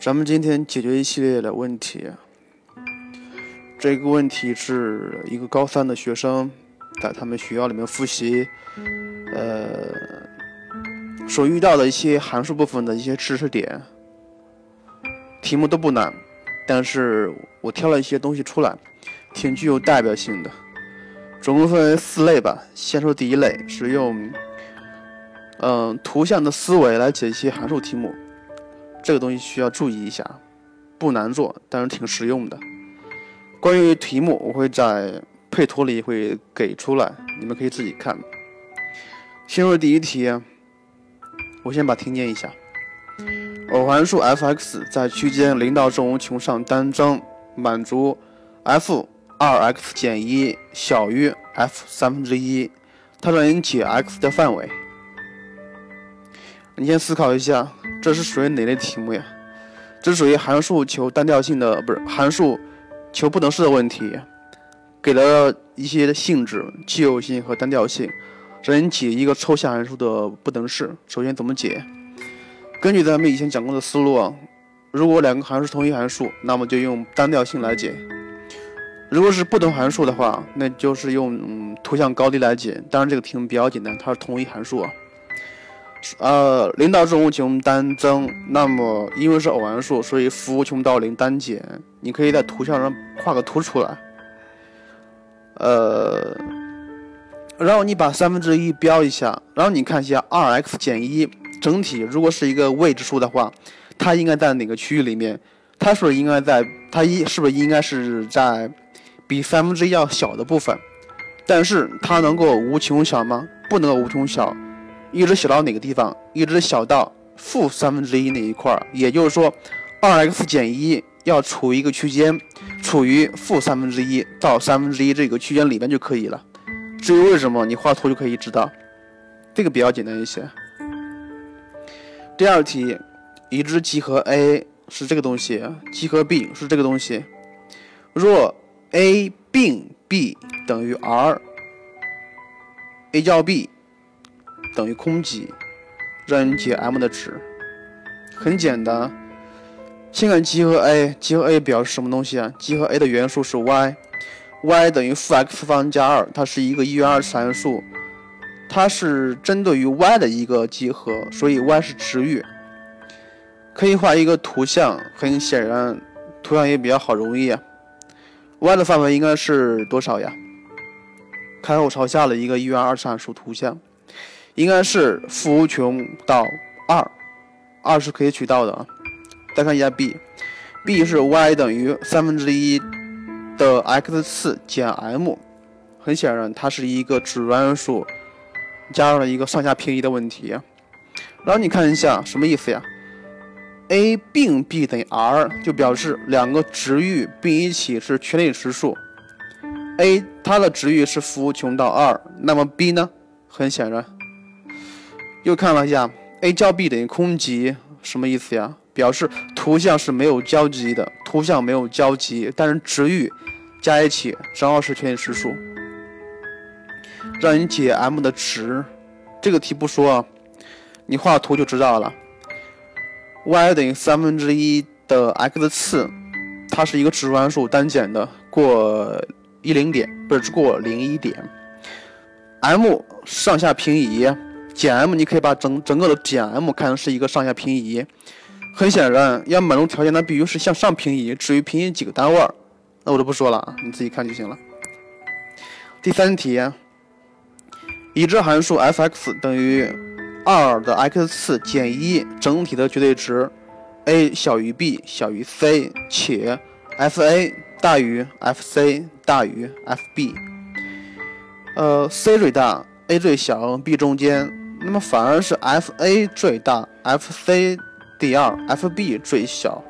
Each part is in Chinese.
咱们今天解决一系列的问题。这个问题是一个高三的学生在他们学校里面复习，呃，所遇到的一些函数部分的一些知识点。题目都不难，但是我挑了一些东西出来，挺具有代表性的。总共分为四类吧。先说第一类，是用嗯图像的思维来解析函数题目。这个东西需要注意一下，不难做，但是挺实用的。关于题目，我会在配图里会给出来，你们可以自己看。先说第一题，我先把题念一下：偶函数 f(x) 在区间零到正无穷上单增，满足 f(2x 减一小于 f 三分之一)，它让你解 x 的范围。你先思考一下。这是属于哪类题目呀？这属于函数求单调性的，不是函数求不等式的问题，给了一些性质，奇偶性和单调性，让你解一个抽象函数的不等式。首先怎么解？根据咱们以前讲过的思路啊，如果两个函数同一函数，那么就用单调性来解；如果是不同函数的话，那就是用图像高低来解。当然这个题目比较简单，它是同一函数啊。呃，零到正无穷单增，那么因为是偶函数，所以负无穷到零单减。你可以在图像上画个图出来。呃，然后你把三分之一标一下，然后你看一下二 x 减一整体如果是一个未知数的话，它应该在哪个区域里面？它是不是应该在它一是不是应该是在比三分之一要小的部分？但是它能够无穷小吗？不能够无穷小。一直小到哪个地方？一直小到负三分之一那一块儿，也就是说，二 x 减一要处于一个区间，处于负三分之一到三分之一这个区间里面就可以了。至于为什么，你画图就可以知道。这个比较简单一些。第二题，已知集合 A 是这个东西，集合 B 是这个东西。若 A 并 B 等于 R，A 叫 B。等于空集，让你解 m 的值，很简单。先看集合 A，集合 A 表示什么东西啊？集合 A 的元素是 y，y 等于负 x 方加二，它是一个一元二次函数，它是针对于 y 的一个集合，所以 y 是值域。可以画一个图像，很显然，图像也比较好容易。y 的范围应该是多少呀？开口朝下的一个一元二次函数图像。应该是负无穷到二，二是可以取到的啊。再看一下 b，b 是 y 等于三分之一的 x 次减 m，很显然它是一个指数函数，加上了一个上下平移的问题。然后你看一下什么意思呀？a 并 b 等于 r，就表示两个值域并一起是全体实数。a 它的值域是负无穷到二，那么 b 呢？很显然。又看了一下，a 交 b 等于空集，什么意思呀？表示图像是没有交集的，图像没有交集，但是值域加一起正好是全体实数。让你解 m 的值，这个题不说，你画图就知道了。y 等于三分之一的 x 次，它是一个指数函数，单减的，过一零点不是过零一点，m 上下平移。减 m，你可以把整整个的减 m 看成是一个上下平移。很显然，要满足条件，那必须是向上平移。至于平移几个单位，那我就不说了，你自己看就行了。第三题，已知函数 f(x) 等于二的 x 次减一整体的绝对值，a 小于 b 小于 c，且 f(a) 大于 f(c) 大于 f(b)。呃，c 最大，a 最小，b 中间。那么反而是 f a 最大，f c 第二，f b 最小。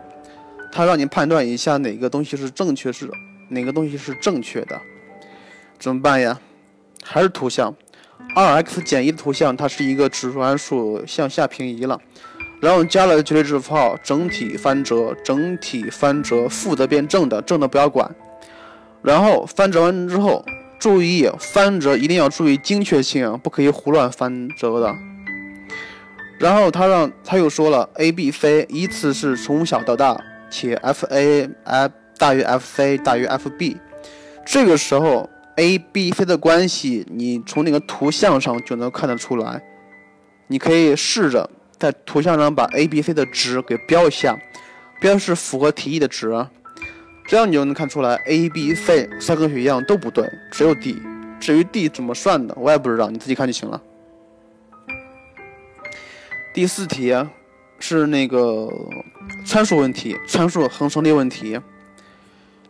它让你判断一下哪个东西是正确，是哪个东西是正确的，怎么办呀？还是图像，二 x 减一的图像，它是一个指数函数向下平移了，然后加了绝对值符号，整体翻折，整体翻折，负的变正的，正的不要管。然后翻折完之后。注意翻折一定要注意精确性啊，不可以胡乱翻折的。然后他让他又说了，a、b、c 依次是从小到大，且 f a f 大于 f c 大于 f b。这个时候，a、b、c 的关系，你从那个图像上就能看得出来。你可以试着在图像上把 a、b、c 的值给标一下，标是符合题意的值，这样你就能看出来 a、b、c 三个选项都不对，只有 d。至于 d 怎么算的，我也不知道，你自己看就行了。第四题是那个参数问题，参数恒成立问题。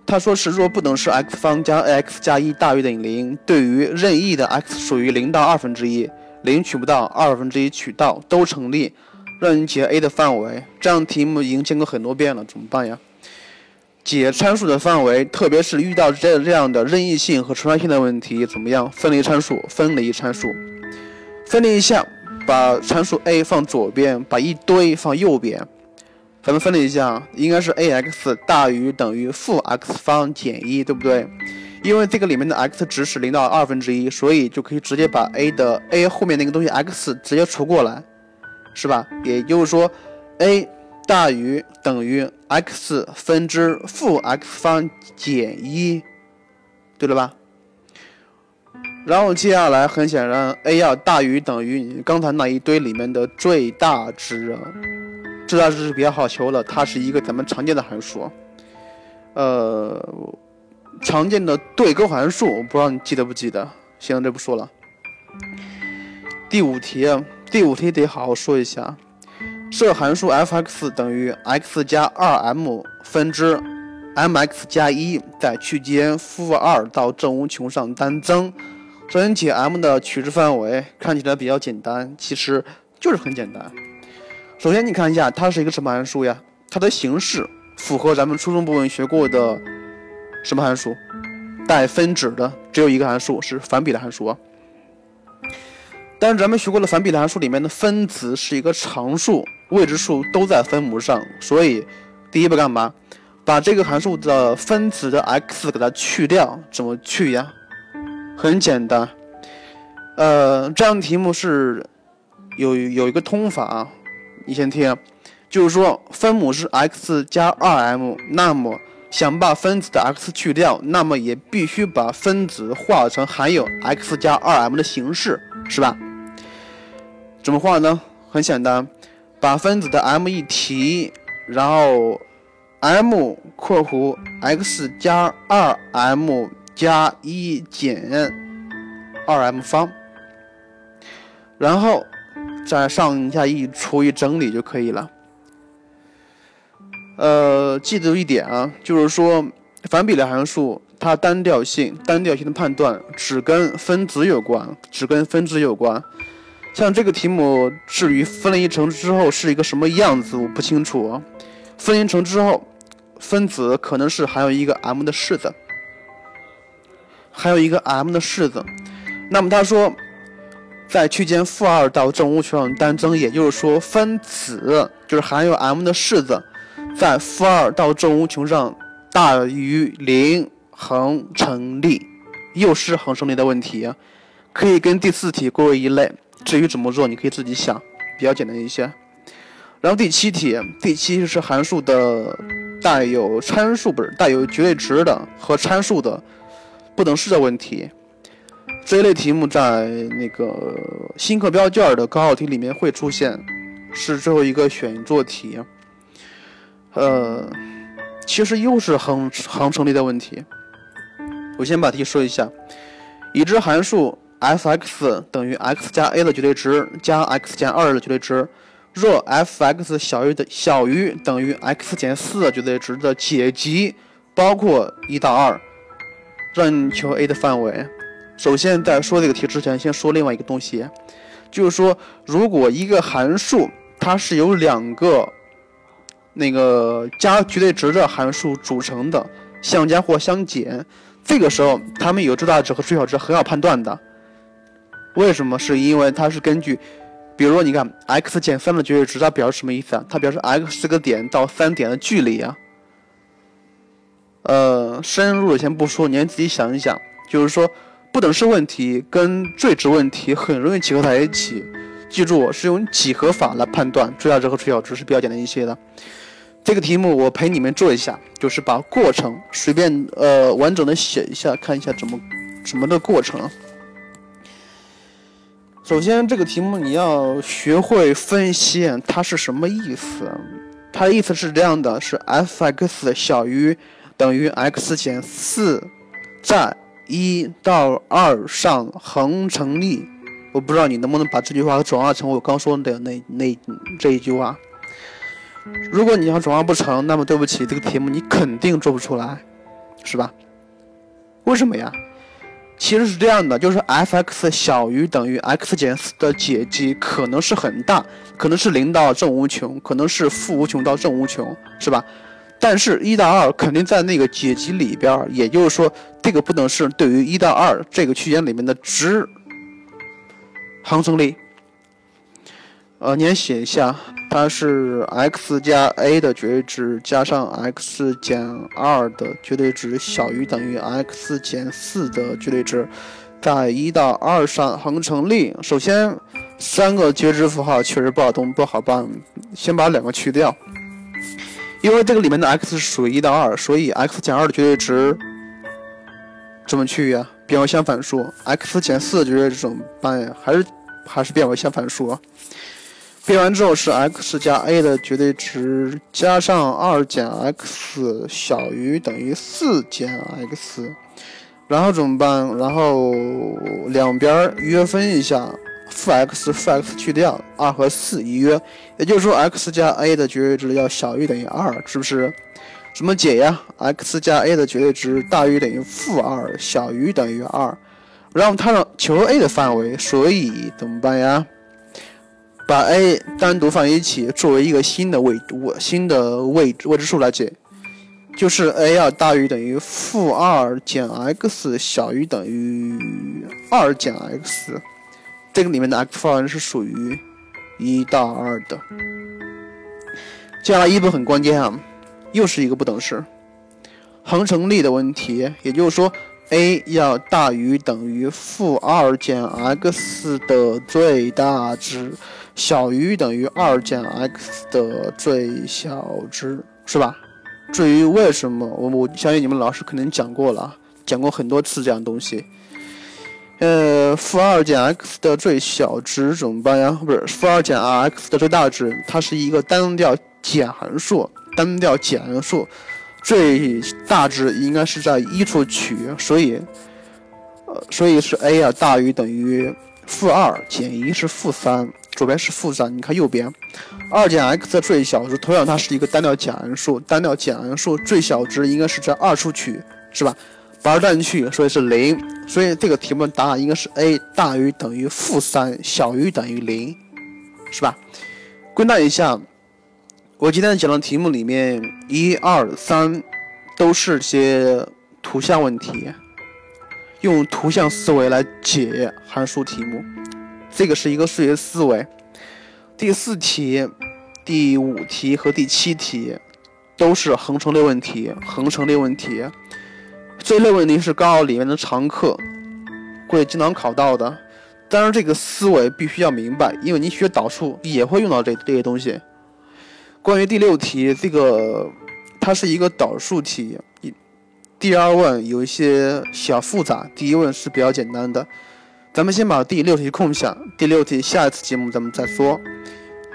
他说是若不等式 x 方加 x 加一大于等于零，对于任意的 x 属于零到二分之一，零取不到，二分之一取到都成立，让你解 a 的范围。这样题目已经见过很多遍了，怎么办呀？解参数的范围，特别是遇到这这样的任意性和成串性的问题，怎么样？分离参数，分离参数，分离一下，把参数 a 放左边，把一堆放右边。咱们分离一下，应该是 a_x 大于等于负 x 方减一，对不对？因为这个里面的 x 值是零到二分之一，所以就可以直接把 a 的 a 后面那个东西 x 直接除过来，是吧？也就是说，a 大于等于 x 分之负 x 方减一，对了吧？然后接下来很显然，a 要大于等于你刚才那一堆里面的最大值。最大值是比较好求的，它是一个咱们常见的函数，呃，常见的对勾函数，我不知道你记得不记得？行，这不说了。第五题，第五题得好好说一下。设函数 f(x) 等于 x 加 2m 分之 m(x 加一，在区间负二到正无穷上单增。首先解 m 的取值范围，看起来比较简单，其实就是很简单。首先，你看一下，它是一个什么函数呀？它的形式符合咱们初中部分学过的什么函数？带分子的只有一个函数是反比例函数。但是咱们学过的反比例函数里面的分子是一个常数，未知数都在分母上，所以第一步干嘛？把这个函数的分子的 x 给它去掉，怎么去呀？很简单，呃，这样题目是有有一个通法。啊你先听，就是说分母是 x 加 2m，那么想把分子的 x 去掉，那么也必须把分子化成含有 x 加 2m 的形式，是吧？怎么画呢？很简单，把分子的 m 一提，然后 m 括弧 x 加 2m 加一减 2m 方，然后。再上下一除以整理就可以了。呃，记住一点啊，就是说反比例函数它单调性，单调性的判断只跟分子有关，只跟分子有关。像这个题目，至于分离成之后是一个什么样子，我不清楚。分离成之后，分子可能是含有一个 m 的式子，还有一个 m 的式子。那么他说。在区间负二到正无穷上单增，也就是说，分子就是含有 m 的式子，在负二到正无穷上大于零恒成立，又是恒成立的问题，可以跟第四题归为一类。至于怎么做，你可以自己想，比较简单一些。然后第七题，第七是函数的带有参数不是带有绝对值的和参数的不等式的问题。这一类题目在那个新课标卷的高考题里面会出现，是最后一个选做题。呃，其实又是恒恒成立的问题。我先把题说一下：已知函数 f(x) 等于 x 加 a 的绝对值加 x 减二的绝对值，若 f(x) 小于的小于等于 x 减四的绝对值的解集包括一到二，让你求 a 的范围。首先，在说这个题之前，先说另外一个东西，就是说，如果一个函数它是由两个那个加绝对值的函数组成的，相加或相减，这个时候它们有最大值和最小值很好判断的。为什么？是因为它是根据，比如说，你看 x 减三的绝对值，它表示什么意思啊？它表示 x 这个点到三点的距离啊。呃，深入的先不说，您自己想一想，就是说。不等式问题跟最值问题很容易结合在一起，记住是用几何法来判断最大值和最小值是比较简单一些的。这个题目我陪你们做一下，就是把过程随便呃完整的写一下，看一下怎么怎么的过程。首先，这个题目你要学会分析它是什么意思。它的意思是这样的：是 f(x) 小于等于 x 减四，在一到二上恒成立。我不知道你能不能把这句话转化成我刚说的那那这一句话。如果你要转化不成，那么对不起，这个题目你肯定做不出来，是吧？为什么呀？其实是这样的，就是 f(x) 小于等于 x 减四的解集可能是很大，可能是零到正无穷，可能是负无穷到正无穷，是吧？但是，一到二肯定在那个解集里边，也就是说，这个不等式对于一到二这个区间里面的值恒成立。呃，你写一下，它是 x 加 a 的绝对值加上 x 减二的绝对值小于等于 x 减四的绝对值，在一到二上恒成立。首先，三个绝对值符号确实不好动，不好办，先把两个去掉。因为这个里面的 x 属于一到二，所以 x 减二的绝对值怎么去呀？变为相反数。x 减四的绝对值怎么办呀？还是还是变为相反数。啊变完之后是 x 加 a 的绝对值加上二减 x 小于等于四减 x，然后怎么办？然后两边约分一下，负 x 负 x 去掉，二和四一约，也就是说 x 加 a 的绝对值要小于等于二，是不是？怎么解呀？x 加 a 的绝对值大于等于负二，小于等于二，然后它让求 a 的范围，所以怎么办呀？把 a 单独放一起，作为一个新的位位新的位置未知数来解，就是 a 要大于等于负二减 x 小于等于二减 x，这个里面的 x 范围是属于一到二的。接下来一步很关键啊，又是一个不等式，恒成立的问题，也就是说 a 要大于等于负二减 x 的最大值。小于等于二减 x 的最小值是吧？至于为什么，我我相信你们老师肯定讲过了，讲过很多次这样东西。呃，负二减 x 的最小值怎么办呀？不是负二减 x 的最大值，它是一个单调减函数，单调减函数，最大值应该是在一处取，所以，呃，所以是 a 啊大于等于负二减一是负三。左边是负三，你看右边，二减 x 的最小值，同样它是一个单调减函数，单调减函数最小值应该是在二处取，是吧？把二断去，所以是零，所以这个题目答案应该是 a 大于等于负三，小于等于零，是吧？归纳一下，我今天讲的题目里面一二三都是些图像问题，用图像思维来解函数题目。这个是一个数学思维。第四题、第五题和第七题都是恒成立问题，恒成立问题。这类问题是高考里面的常课，会经常考到的。当然，这个思维必须要明白，因为你学导数也会用到这这些东西。关于第六题，这个它是一个导数题，第二问有一些小复杂，第一问是比较简单的。咱们先把第六题空下，第六题下一次节目咱们再说。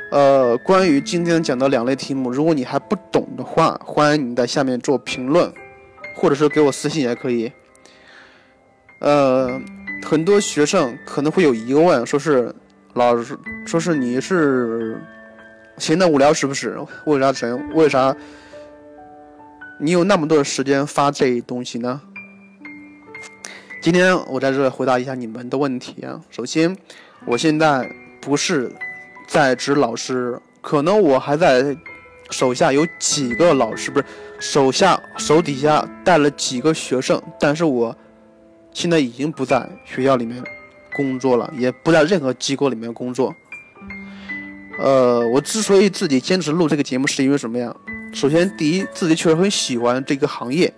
呃，关于今天讲的两类题目，如果你还不懂的话，欢迎你在下面做评论，或者是给我私信也可以。呃，很多学生可能会有疑问，说是老师，说是你是闲的无聊是不是？为啥成？为啥你有那么多的时间发这东西呢？今天我在这回答一下你们的问题啊。首先，我现在不是在职老师，可能我还在手下有几个老师，不是手下手底下带了几个学生，但是我现在已经不在学校里面工作了，也不在任何机构里面工作。呃，我之所以自己坚持录这个节目，是因为什么呀？首先，第一，自己确实很喜欢这个行业。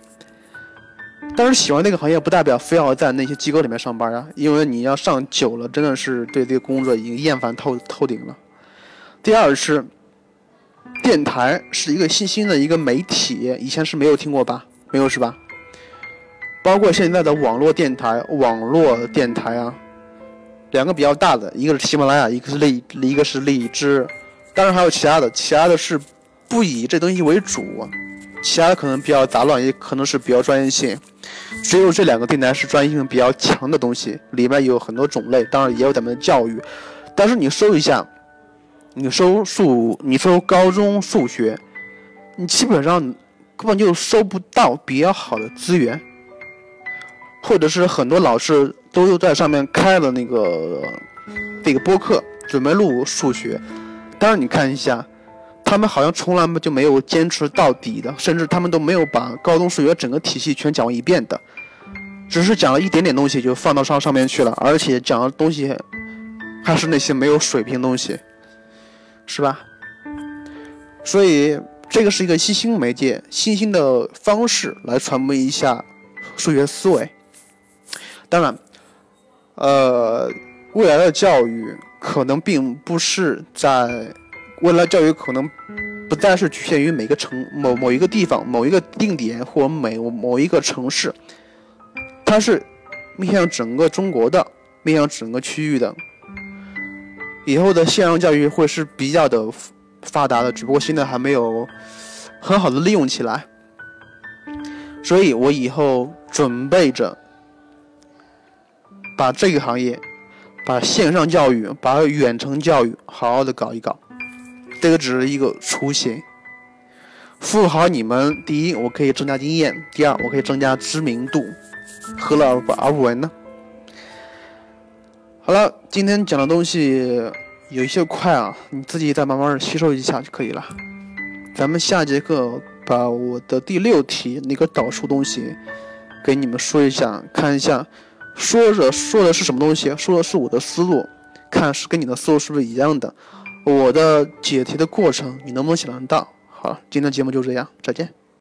但是喜欢那个行业不代表非要在那些机构里面上班啊，因为你要上久了，真的是对这个工作已经厌烦透透顶了。第二是，电台是一个新兴的一个媒体，以前是没有听过吧？没有是吧？包括现在的网络电台，网络电台啊，两个比较大的，一个是喜马拉雅，一个是荔，一个是荔枝，当然还有其他的，其他的是不以这东西为主。其他的可能比较杂乱，也可能是比较专业性。只有这两个电台是专业性比较强的东西，里面有很多种类，当然也有咱们的教育。但是你搜一下，你搜数，你搜高中数学，你基本上根本就搜不到比较好的资源，或者是很多老师都又在上面开了那个这个播客，准备录数学。当然你看一下。他们好像从来就没有坚持到底的，甚至他们都没有把高中数学整个体系全讲过一遍的，只是讲了一点点东西就放到上上面去了，而且讲的东西还是那些没有水平东西，是吧？所以这个是一个新兴媒介、新兴的方式来传播一下数学思维。当然，呃，未来的教育可能并不是在。未来教育可能不再是局限于每个城某某一个地方、某一个定点或每某一个城市，它是面向整个中国的、面向整个区域的。以后的线上教育会是比较的发达的，只不过现在还没有很好的利用起来。所以我以后准备着把这个行业、把线上教育、把远程教育好好的搞一搞。这个只是一个雏形，服务好你们。第一，我可以增加经验；第二，我可以增加知名度。何乐而不而不为呢？好了，今天讲的东西有一些快啊，你自己再慢慢吸收一下就可以了。咱们下节课把我的第六题那个导数东西给你们说一下，看一下说着说的是什么东西，说的是我的思路，看是跟你的思路是不是一样的。我的解题的过程，你能不能想得到？好，今天的节目就这样，再见。